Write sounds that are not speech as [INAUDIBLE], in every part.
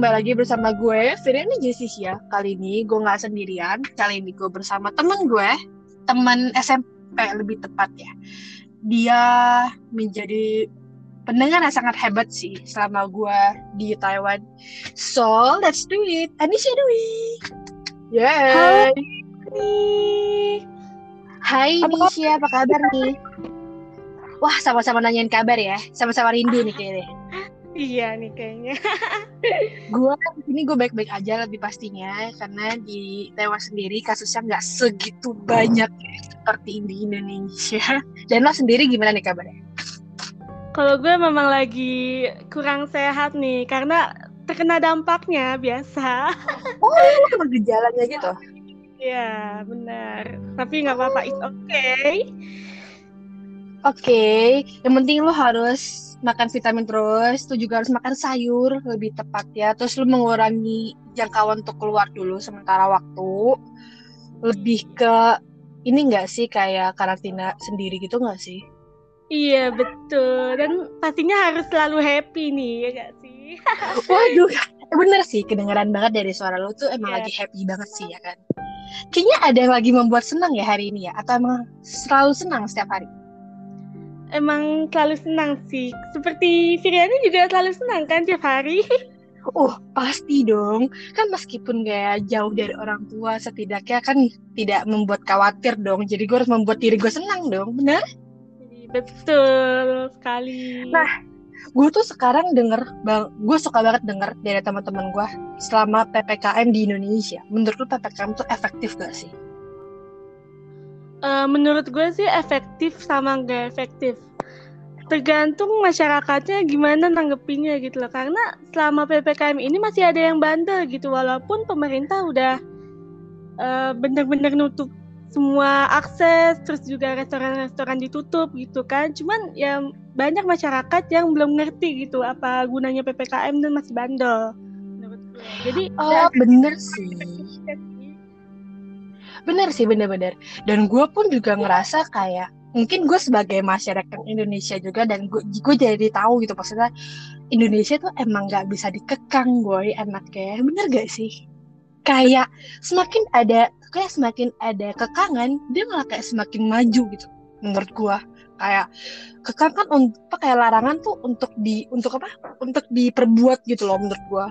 kembali lagi bersama gue Firiani Jesisia Kali ini gue nggak sendirian. Kali ini gue bersama temen gue Temen SMP lebih tepat ya. Dia menjadi pendengar yang sangat hebat sih Selama gue di Taiwan. So let's do it. Anisha Dwi. Yeay. Hai. Apa Nisha, apa kabar nih? Wah, sama-sama nanyain kabar ya. Sama-sama rindu nih kayaknya. Iya nih kayaknya. gue ini gue baik-baik aja lebih pastinya karena di Taiwan sendiri kasusnya nggak segitu banyak seperti di Indonesia. [LAUGHS] Dan lo sendiri gimana nih kabarnya? Kalau gue memang lagi kurang sehat nih karena terkena dampaknya biasa. [LAUGHS] Oh, kena gejalanya gitu? Iya benar. Tapi nggak apa-apa, it's okay. Oke, yang penting lo harus makan vitamin terus, tuh juga harus makan sayur lebih tepat ya. Terus lo mengurangi jangkauan untuk keluar dulu sementara waktu. Lebih ke ini enggak sih kayak karantina sendiri gitu nggak sih? Iya betul. Dan pastinya harus selalu happy nih ya gak sih? [LAUGHS] Waduh, bener sih kedengeran banget dari suara lo tuh emang Iya. lagi happy banget sih ya kan. Kayaknya ada yang lagi membuat senang ya hari ini ya, atau emang selalu senang setiap hari? Emang selalu senang sih. Seperti Firiani juga selalu senang kan tiap hari. [LAUGHS] Oh, pasti dong. Kan meskipun kayak jauh dari orang tua, setidaknya kan tidak membuat khawatir dong. Jadi gue harus membuat diri gue senang dong, bener? Betul sekali. Nah, Gue tuh sekarang denger, bang, gue suka banget denger dari teman-teman gue selama PPKM di Indonesia. Menurut lu PPKM tuh efektif gak sih? Eh, menurut gue sih efektif sama nggak efektif. Tergantung masyarakatnya gimana nanggepinnya gitu loh. Karena selama PPKM ini masih ada yang bandel gitu. Walaupun pemerintah udah eh, bener-bener nutup semua akses, terus juga restoran-restoran ditutup gitu kan. Cuman ya banyak masyarakat yang belum ngerti gitu apa gunanya PPKM dan masih bandel. Jadi Oh, bener sih. Bener sih, bener-bener. Dan gue pun juga ngerasa kayak mungkin gue sebagai masyarakat Indonesia juga dan gue jadi tahu gitu maksudnya Indonesia tuh emang nggak bisa dikekang gue anaknya bener gak sih? Kayak semakin ada kayak semakin ada kekangan dia malah kayak semakin maju gitu menurut gue kayak kekang kan untuk kayak larangan tuh untuk di untuk apa? Untuk diperbuat gitu loh menurut gue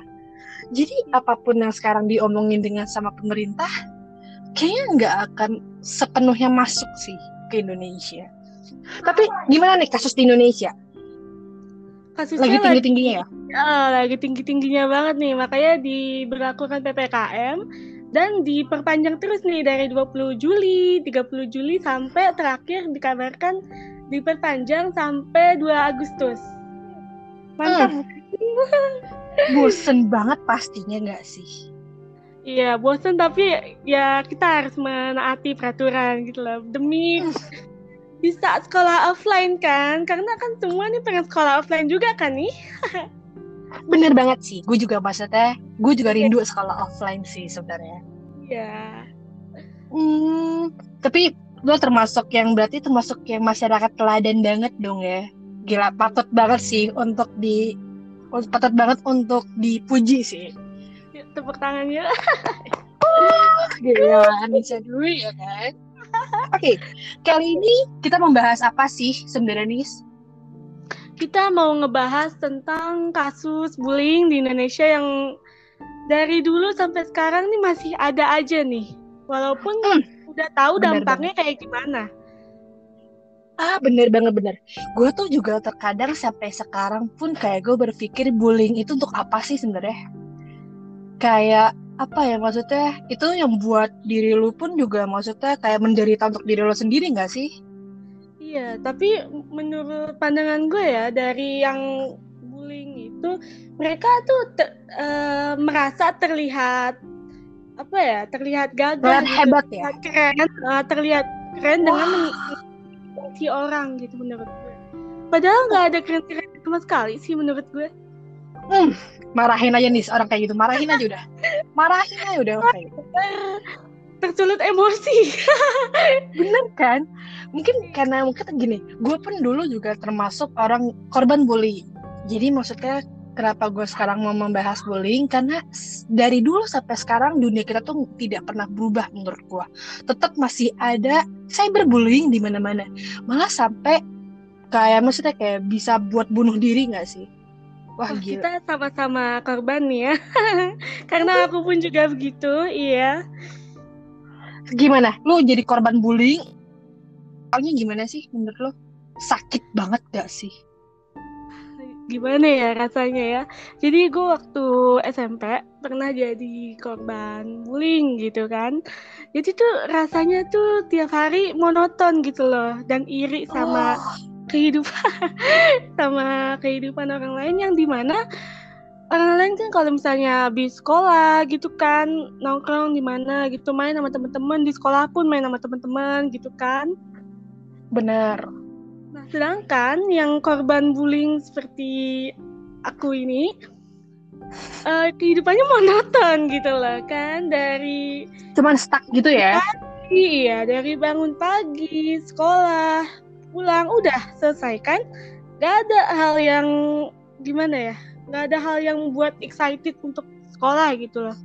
jadi apa pun yang sekarang diomongin dengan sama pemerintah kayaknya nggak akan sepenuhnya masuk sih ke Indonesia. Tapi gimana nih kasus di Indonesia? kasusnya Lagi tinggi-tingginya ya? Ah, lagi tinggi-tingginya banget nih, makanya diberlakukan PPKM dan diperpanjang terus nih dari 20 Juli, 30 Juli sampai terakhir dikabarkan diperpanjang sampai 2 Agustus. Mantap. Bosen banget pastinya nggak sih? Iya, bosan tapi ya kita harus menaati peraturan gitu loh demi [LAUGHS] bisa sekolah offline kan, karena kan semua nih pengen sekolah offline juga kan nih. [LAUGHS] Bener banget sih. Gue juga maksudnya, gue juga rindu sekolah offline sih sebenarnya. Iya. Hmm, tapi lo termasuk yang berarti termasuk yang masyarakat teladan banget dong ya. Gila, patut banget sih untuk di patut banget untuk dipuji sih. Tepuk tangannya. Gila, Anissa Dwi ya kan? Oke, kali ini kita membahas apa sih sebenarnya Nis? kita mau ngebahas tentang kasus bullying di Indonesia yang dari dulu sampai sekarang nih masih ada aja nih. Walaupun Hmm, udah tahu benar dampaknya kayak gimana. Ah, bener banget bener. Gue tuh juga terkadang sampai sekarang pun kayak gue berpikir bullying itu untuk apa sih sebenarnya? Kayak apa ya maksudnya? Itu yang buat diri lu pun juga maksudnya kayak menderita untuk diri lo sendiri nggak sih? Iya, tapi menurut pandangan gue ya dari yang bullying itu mereka tuh te- eh, merasa terlihat apa ya? Terlihat gagah Terlihat gitu, hebat ya? keren, eh, terlihat keren dengan si orang gitu menurut gue. Padahal nggak ada keren-keren sama sekali sih menurut gue. Hmm, marahin aja nih orang kayak gitu, marahin aja udah. Marahin aja udah orang kayak gitu. tersulut emosi. [LAUGHS] Bener kan? Mungkin karena mungkin gini, gue pun dulu juga termasuk orang korban bully. Jadi maksudnya kenapa gue sekarang mau membahas bullying karena dari dulu sampai sekarang dunia kita tuh tidak pernah berubah menurut gue tetap masih ada cyberbullying di mana-mana malah sampai kayak maksudnya kayak bisa buat bunuh diri nggak sih Wah, Wah gila. kita sama-sama korban nih ya. [LAUGHS] Karena aku pun juga begitu iya. Gimana? Lu jadi korban bullying? Soalnya gimana sih menurut lo sakit banget gak sih? Gimana ya rasanya ya? Jadi gue waktu SMP pernah jadi korban bullying gitu kan. Jadi tuh rasanya tuh tiap hari monoton gitu loh dan iri sama oh. Kehidupan [LAUGHS] sama kehidupan orang lain yang di mana orang lain kan kalau misalnya habis sekolah gitu kan nongkrong di mana gitu main sama teman-teman di sekolah pun main sama teman-teman gitu kan benar Sedangkan yang korban bullying seperti aku ini uh, kehidupannya monoton gitu loh kan dari cuman stuck gitu ya. Iya, dari bangun pagi, sekolah, pulang udah selesai kan? Gak ada hal yang gimana ya? Gak ada hal yang buat excited untuk sekolah gitu loh.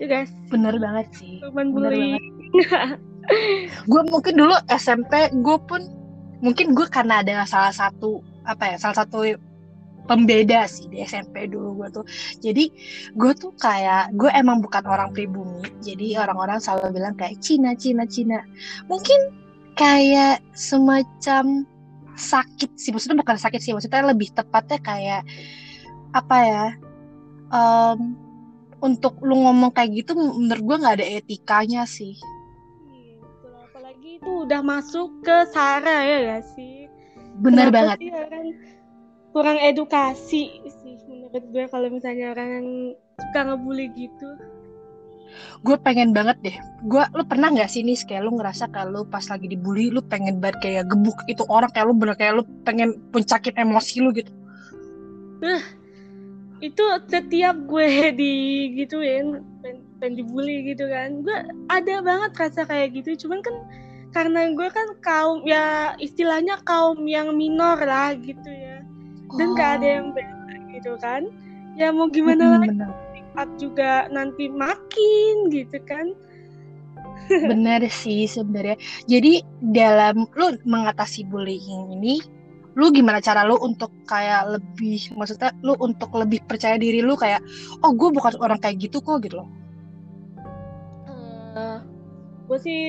Ya guys. Bener banget sih. Korban bullying. gue mungkin dulu SMP gue pun mungkin gue karena ada salah satu apa ya salah satu pembeda sih di SMP dulu gue tuh jadi gue tuh kayak gue emang bukan orang pribumi jadi orang-orang selalu bilang kayak Cina Cina Cina mungkin kayak semacam sakit sih maksudnya bukan sakit sih maksudnya lebih tepatnya kayak apa ya um, untuk lu ngomong kayak gitu menurut gue nggak ada etikanya sih itu udah masuk ke Sarah ya gak sih? Kenapa banget. Sih orang kurang edukasi sih menurut gue kalau misalnya orang yang suka ngebully gitu. Gue pengen banget deh. Gue, lu pernah nggak sih nih kayak lu ngerasa kalau pas lagi dibully, lu pengen banget kayak gebuk itu orang kayak lu bener kayak lu pengen puncakin emosi lu gitu. Nah, itu setiap gue [LAUGHS] digituin pengen, pengen dibully gitu kan gue ada banget rasa kayak gitu cuman kan karena gue kan kaum ya istilahnya kaum yang minor lah gitu ya dan oh. gak ada yang beda gitu kan ya mau gimana hmm, lagi sifat juga nanti makin gitu kan. Benar sih sebenarnya. Jadi dalam lu mengatasi bullying ini lu gimana cara lu untuk kayak lebih maksudnya lu untuk lebih percaya diri lu kayak oh gue bukan orang kayak gitu kok gitu loh. Uh, gue sih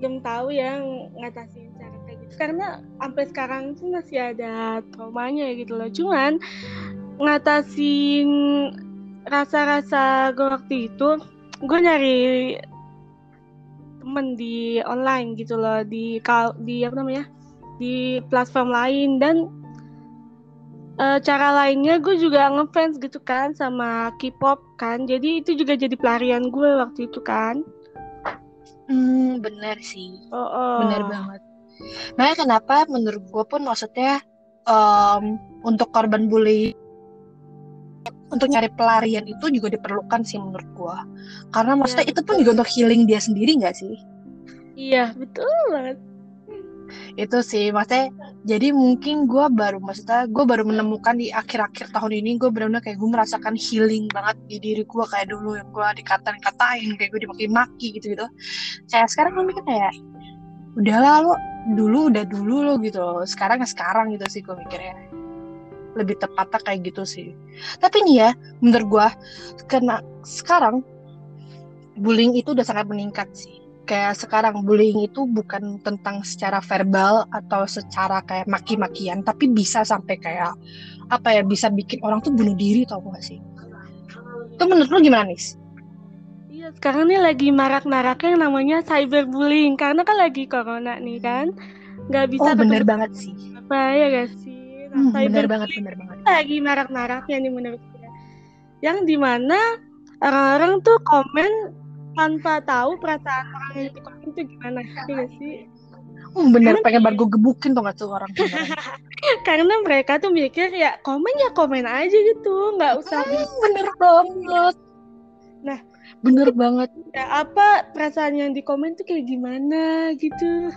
belum tahu ya ngatasin cara kayak gitu. Karena sampai sekarang tuh masih ada traumanya gitu loh. Cuman ngatasin rasa-rasa gue waktu itu gue nyari temen di online gitu loh di di apa namanya di platform lain dan uh, cara lainnya gue juga ngefans gitu kan sama K-pop kan jadi itu juga jadi pelarian gue waktu itu kan Hmm, bener sih. Oh, oh. Bener banget. Makanya kenapa menurut gue pun maksudnya um, untuk korban bully untuk nyari pelarian itu juga diperlukan sih menurut gue. Karena maksudnya ya, itu pun juga untuk healing dia sendiri nggak sih? Iya betul banget. Itu sih maksudnya jadi mungkin gue baru maksudnya gue baru menemukan di akhir-akhir tahun ini gue benar-benar kayak gue merasakan healing banget di diri gue kayak dulu yang gue dikatain-katain kayak gue dimaki-maki gitu gitu kayak sekarang gue mikir kayak udahlah lo dulu udah dulu lo gitu loh. Sekarang ya sekarang gitu sih gue mikirnya lebih tepatnya kayak gitu sih. Tapi nih ya menurut gue karena sekarang bullying itu udah sangat meningkat sih. Kayak sekarang bullying itu bukan tentang secara verbal atau secara kayak maki-makian tapi bisa sampai kayak apa ya bisa bikin orang tuh bunuh diri tau gak sih? Itu menurut lu gimana nih Iya sekarang nih lagi marak-maraknya yang namanya cyberbullying. Karena kan lagi corona nih kan nggak bisa oh bener banget sih. apa ya gak sih nah, hmm, bener banget bener banget. lagi marak-maraknya nih menurut gue yang di mana orang-orang tuh komen tanpa tahu perasaan orang yang di komen itu gimana iya sih? Hmm, bener Karena pengen gue gebukin tuh gak tuh orang [LAUGHS] Karena mereka tuh mikir ya komen ya komen aja gitu Nggak usah hmm, Bener banget. Nah Bener banget. ya, Apa perasaan yang di komen tuh kayak gimana gitu?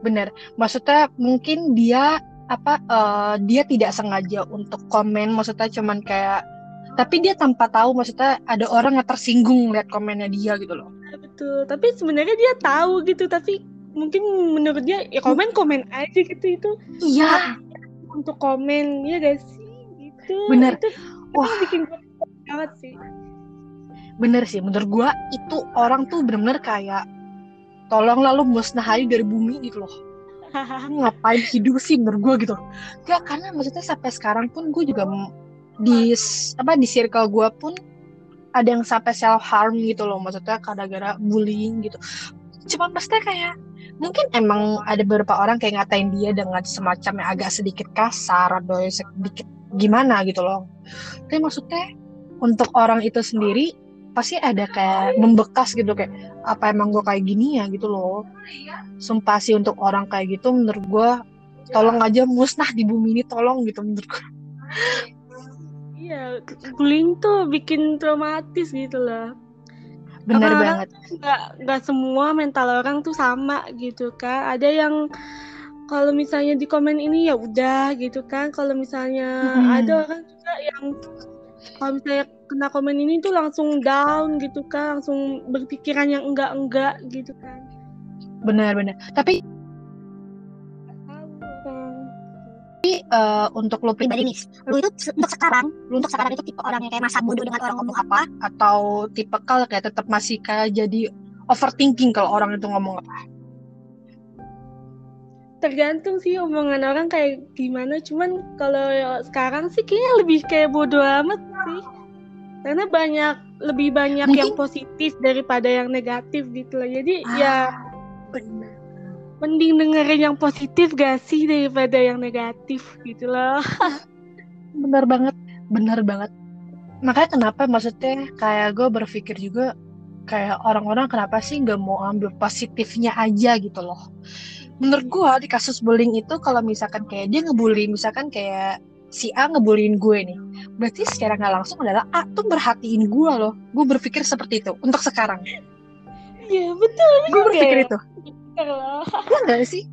Bener Maksudnya mungkin dia apa uh, dia tidak sengaja untuk komen maksudnya cuman kayak tapi dia tanpa tahu maksudnya ada orang yang tersinggung lihat komennya dia gitu loh. Iya, betul. Tapi sebenarnya dia tahu gitu tapi mungkin menurut dia ya komen komen aja gitu itu iya. untuk komen ya guys sih? Gitu. Bener. Itu, wah. bikin banget sih. Bener sih menurut gua itu orang tuh bener-bener kayak tolong lalu musnahin dari bumi gitu loh [LAUGHS] ngapain hidup sih menurut gue gitu. Gak karena maksudnya sampai sekarang pun gue juga di apa di circle gue pun ada yang sampai self harm gitu loh. Maksudnya gara-gara bullying gitu. Cuman pasti kayak mungkin emang ada beberapa orang kayak ngatain dia dengan semacam yang agak sedikit kasar atau sedikit gimana gitu loh. Tapi maksudnya untuk orang itu sendiri pasti ada kayak membekas gitu kayak apa emang gue kayak gini ya? gitu loh. Sumpah sih untuk orang kayak gitu menurut gue tolong aja musnah di bumi ini tolong gitu menurut gue iya bullying tuh bikin traumatis gitu loh. Benar banget. nggak nggak semua mental orang tuh sama gitu kan ada yang kalau misalnya di komen ini ya udah gitu kan. Kalau misalnya hmm. ada orang juga yang kalau misalnya kena komen ini tuh langsung down gitu kan langsung berpikiran yang enggak enggak gitu kan. Benar-benar tapi tapi uh, untuk lo pribadi nih, lo itu untuk sekarang, lo untuk sekarang itu tipe orang yang kayak masa bodoh dengan orang ngomong apa, atau tipe kal kayak tetap masih kayak jadi overthinking kalau orang itu ngomong apa? Tergantung sih omongan orang kayak gimana, cuman kalau sekarang sih kayaknya lebih kayak bodoh amat sih. Karena banyak lebih banyak Mungkin... yang positif daripada yang negatif gitu loh. Jadi ah, ya benar. mending dengerin yang positif gak sih daripada yang negatif gitu loh. [LAUGHS] Benar banget benar banget. Makanya kenapa maksudnya kayak gue berpikir juga kayak orang-orang kenapa sih nggak mau ambil positifnya aja gitu loh. Menurut gue di kasus bullying itu kalau misalkan kayak dia ngebully misalkan kayak si A ngebullying gue nih. Berarti secara nggak langsung adalah A tuh berhatiin gue loh. Gue berpikir seperti itu untuk sekarang. Iya betul gue berpikir itu. Iya gak sih?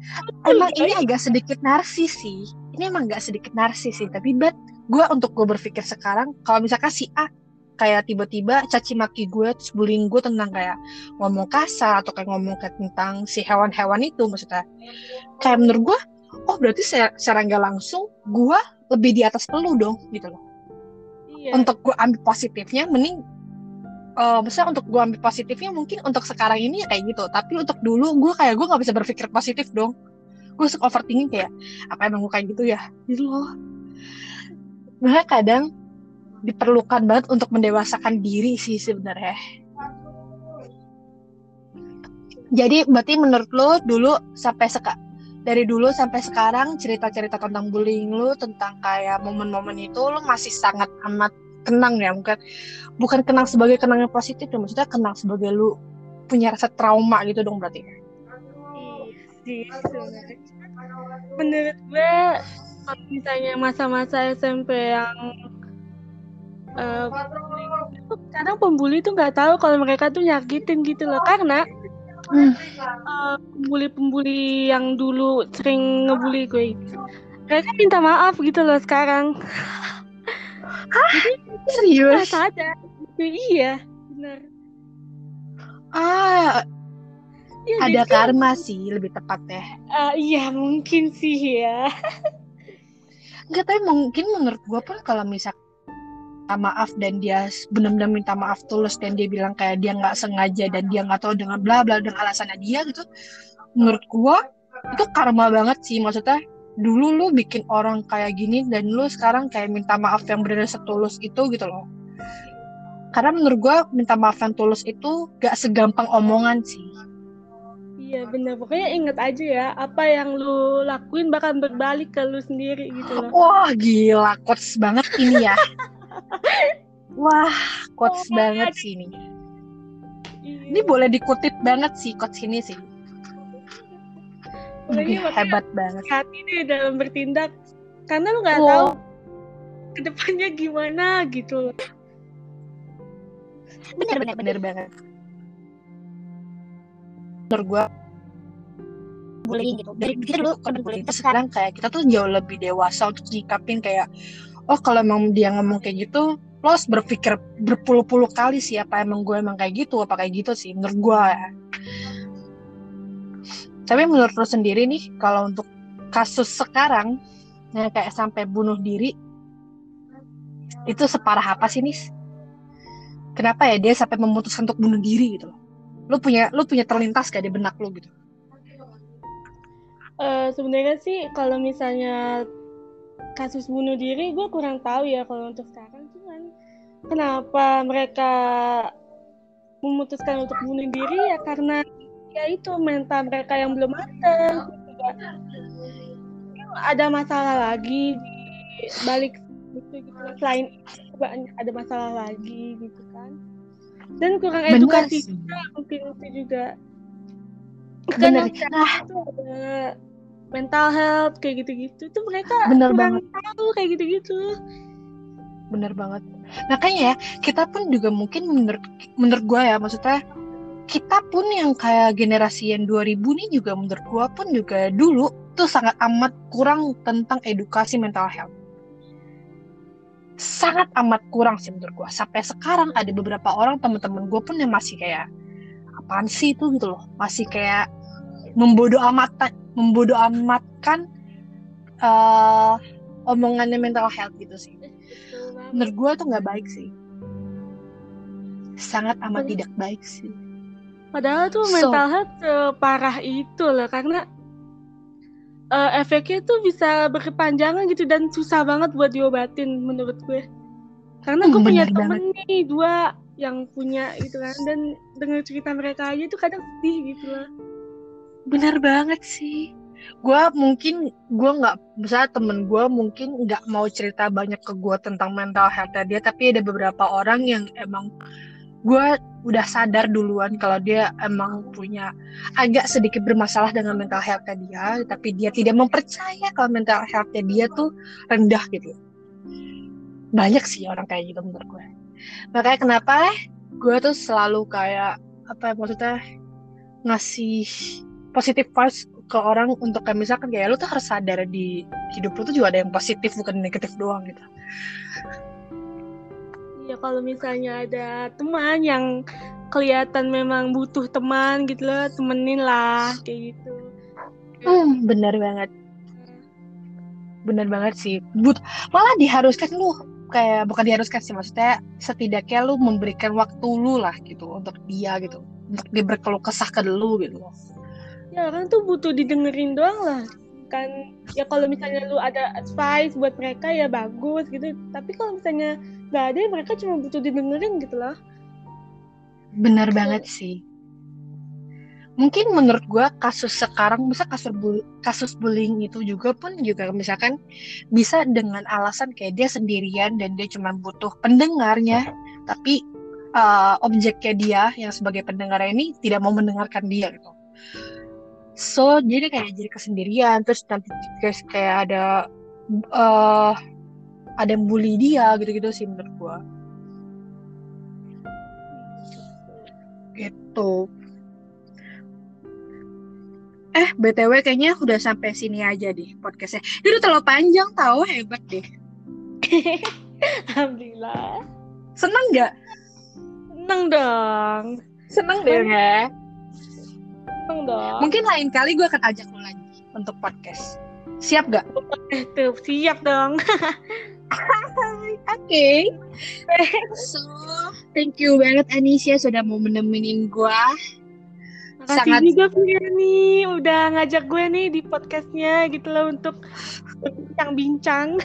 Emang ini agak sedikit narsis sih. Ini emang gak sedikit narsis sih. Tapi but gue untuk gue berpikir sekarang, kalau misalkan si A kayak tiba-tiba caci maki gue terus bullying gue tentang kayak ngomong kasar atau kayak ngomong kayak tentang si hewan-hewan itu maksudnya. Kayak menurut gue oh berarti secara nggak langsung gue lebih di atas lu dong gitu loh. Iya. untuk gue ambil positifnya mending uh, misalnya untuk gue ambil positifnya mungkin untuk sekarang ini ya kayak gitu. Tapi untuk dulu gue kayak gue nggak bisa berpikir positif dong. Gue suka overthinking kayak apa emang gue kayak gitu ya? Gitu loh. Makanya kadang diperlukan banget untuk mendewasakan diri sih sebenarnya. Jadi berarti menurut lo dulu sampai seka dari dulu sampai sekarang cerita-cerita tentang bullying lu tentang kayak momen-momen itu lu masih sangat amat kenang ya bukan bukan kenang sebagai kenang yang positif ya maksudnya kenang sebagai lu punya rasa trauma gitu dong berarti iya menurut gue misalnya masa-masa SMP yang uh, kadang pembuli tuh nggak tahu kalau mereka tuh nyakitin gitu loh. Karena hmm. uh, pembuli-pembuli yang dulu sering ngebully gue. Mereka minta maaf gitu loh sekarang. Hah? serius? ada. Iya benar. Ah ya, ada karma sih lebih tepat ya uh, iya mungkin sih ya. [LAUGHS] Enggak, tapi mungkin menurut gue pun kalau misal maaf dan dia benar-benar minta maaf tulus dan dia bilang kayak dia nggak sengaja dan dia nggak tahu dengan bla bla dan alasannya dia gitu. Menurut gua itu karma banget sih. Maksudnya dulu lu bikin orang kayak gini dan lu sekarang kayak minta maaf yang benar setulus itu gitu loh. Karena menurut gua minta maaf yang tulus itu gak segampang omongan sih. Iya bener pokoknya inget aja ya apa yang lu lakuin bakal berbalik ke lu sendiri gitu loh. Wah gila. Quotes banget ini ya. [LAUGHS] Wah, quotes oh, banget sih ini. Iya. Ini boleh dikutip banget sih quotes ini sih. Ini hebat banget. Hati deh dalam bertindak karena lu nggak wow. tahu ke depannya gimana gitu. Bener bener bener banget. Menurut gue bullying gitu dari kita dulu korban bullying terus sekarang kayak kita tuh jauh lebih dewasa untuk nyikapin kayak oh kalau emang dia ngomong kayak gitu lo harus berpikir berpuluh-puluh kali sih apa emang gue emang kayak gitu apa kayak gitu sih menurut gue ya. tapi menurut lo sendiri nih kalau untuk kasus sekarang yang kayak sampai bunuh diri itu separah apa sih nis? Kenapa ya dia sampai memutuskan untuk bunuh diri gitu loh? Lu punya lu punya terlintas gak di benak lu gitu? Uh, sebenarnya sih kalau misalnya kasus bunuh diri gue kurang tahu ya kalau untuk sekarang. Cuman kenapa mereka memutuskan untuk bunuh diri? Ya karena ya itu mental mereka yang belum ada ada masalah lagi di balik gitu gitu. Selain itu ada masalah lagi gitu kan. Dan kurang edukasi juga mungkin itu juga. Bener. Nah, itu ada mental health kayak gitu-gitu. Tuh mereka Bener kurang banget. tahu kayak gitu-gitu. Bener banget. Makanya ya kita pun juga mungkin menurut menurut gue ya maksudnya kita pun yang kayak generasi yang 2000 nih juga menurut gue pun juga dulu tuh sangat amat kurang tentang edukasi mental health. Sangat amat kurang sih menurut gue sampai sekarang ada beberapa orang teman-teman gue pun yang masih kayak apaan sih itu? gitu loh. Masih kayak membodoh amat membodoh amatkan uh, omongannya mental health gitu sih menurut gue tuh nggak baik sih sangat amat tidak baik sih padahal tuh mental so, health parah itu loh karena uh, efeknya tuh bisa berkepanjangan gitu dan susah banget buat diobatin menurut gue. Karena gue hmm, punya temen banget. nih dua yang punya gitu kan dan dengar cerita mereka aja tuh kadang sedih gitu lah. Bener banget sih. Gue mungkin gue nggak bisa temen gue mungkin nggak mau cerita banyak ke gue tentang mental health dia tapi ada beberapa orang yang emang gue udah sadar duluan kalau dia emang punya agak sedikit bermasalah dengan mental health dia, tapi dia tidak mempercaya kalau mental health dia tuh rendah gitu. Banyak sih orang kayak gitu menurut gue. Makanya kenapa gue tuh selalu kayak apa ya, maksudnya ngasih positif vibes ke orang untuk kayak misalkan kayak lu tuh harus sadar di hidup lu tuh juga ada yang positif bukan negatif doang gitu. Ya kalau misalnya ada teman yang kelihatan memang butuh teman gitu loh temenin lah kayak gitu. Hmm benar banget. Benar banget sih. But malah diharuskan lu kayak bukan diharuskan sih maksudnya setidaknya lu memberikan waktu lu lah gitu untuk dia gitu. Untuk dia berkeluh kesah ke lu gitu ya kan tuh butuh didengerin doang lah. Kan ya kalau misalnya lu ada advice buat mereka ya bagus gitu. Tapi kalau misalnya nggak ada mereka cuma butuh didengerin gitu loh. Benar banget sih. Mungkin menurut gue kasus sekarang bisa kasus bu kasus bullying itu juga pun juga misalkan bisa dengan alasan kayak dia sendirian dan dia cuma butuh pendengarnya. [LAUGHS] Tapi uh, objeknya dia yang sebagai pendengar ini tidak mau mendengarkan dia gitu so jadi kayak jadi kesendirian. Terus nanti guys kayak ada uh, ada yang bully dia gitu-gitu sih menurut gua. Gitu. Eh btw kayaknya udah sampai sini aja deh podcastnya. Ini udah terlalu panjang tahu hebat deh. [LAUGHS] Alhamdulillah. Seneng nggak? Seneng dong. Seneng deh. ya Dong. Mungkin lain kali gue akan ajak lo lagi untuk podcast. Siap gak? Tuh, siap dong. [LAUGHS] Oke. okay. So, thank you banget Anisha sudah mau menemenin gue. Makasih Sangat... juga nih udah ngajak gue nih di podcastnya gitu loh untuk bincang-bincang.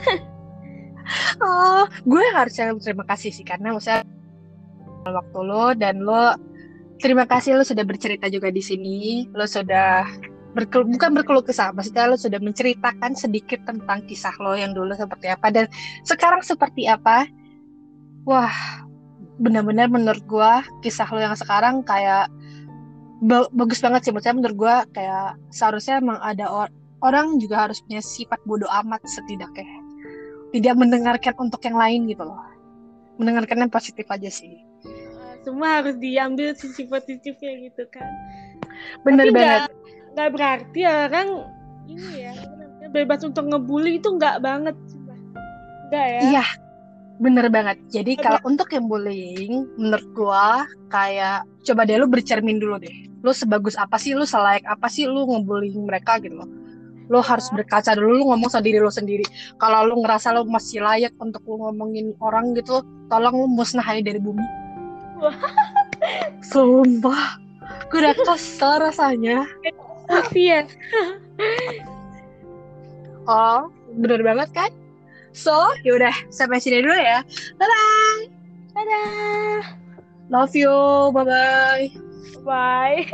[LAUGHS] oh, gue harus terima kasih sih karena maksudnya waktu lo dan lo terima kasih lo sudah bercerita juga di sini. Lo sudah berkeluh, bukan berkeluh kesah, maksudnya lo sudah menceritakan sedikit tentang kisah lo yang dulu seperti apa. Dan sekarang seperti apa. Wah, benar-benar menurut gue kisah lo yang sekarang kayak bagus banget sih. Maksudnya menurut gue kayak seharusnya emang ada or orang juga harus punya sifat bodoh amat setidaknya. Tidak mendengarkan untuk yang lain gitu loh. Mendengarkan yang positif aja sih semua harus diambil sisi positifnya gitu kan. Bener Tapi banget nggak berarti orang ini ya bebas untuk ngebully itu nggak banget nggak ya? Iya bener banget. Jadi kalau untuk yang bullying menurut gua kayak coba deh lu bercermin dulu deh. Lu sebagus apa sih lu selayak apa sih lu ngebullying mereka gitu loh. Lo harus berkaca dulu lu ngomong sendiri lo sendiri. Kalau lu ngerasa lo masih layak untuk lu ngomongin orang gitu tolong lu musnah aja dari bumi [LAUGHS] sumpah. Gue udah kesel rasanya. Iya oh bener banget kan? So yaudah sampai sini dulu ya. Bye bye dadah. Love you. Bye bye [LAUGHS] bye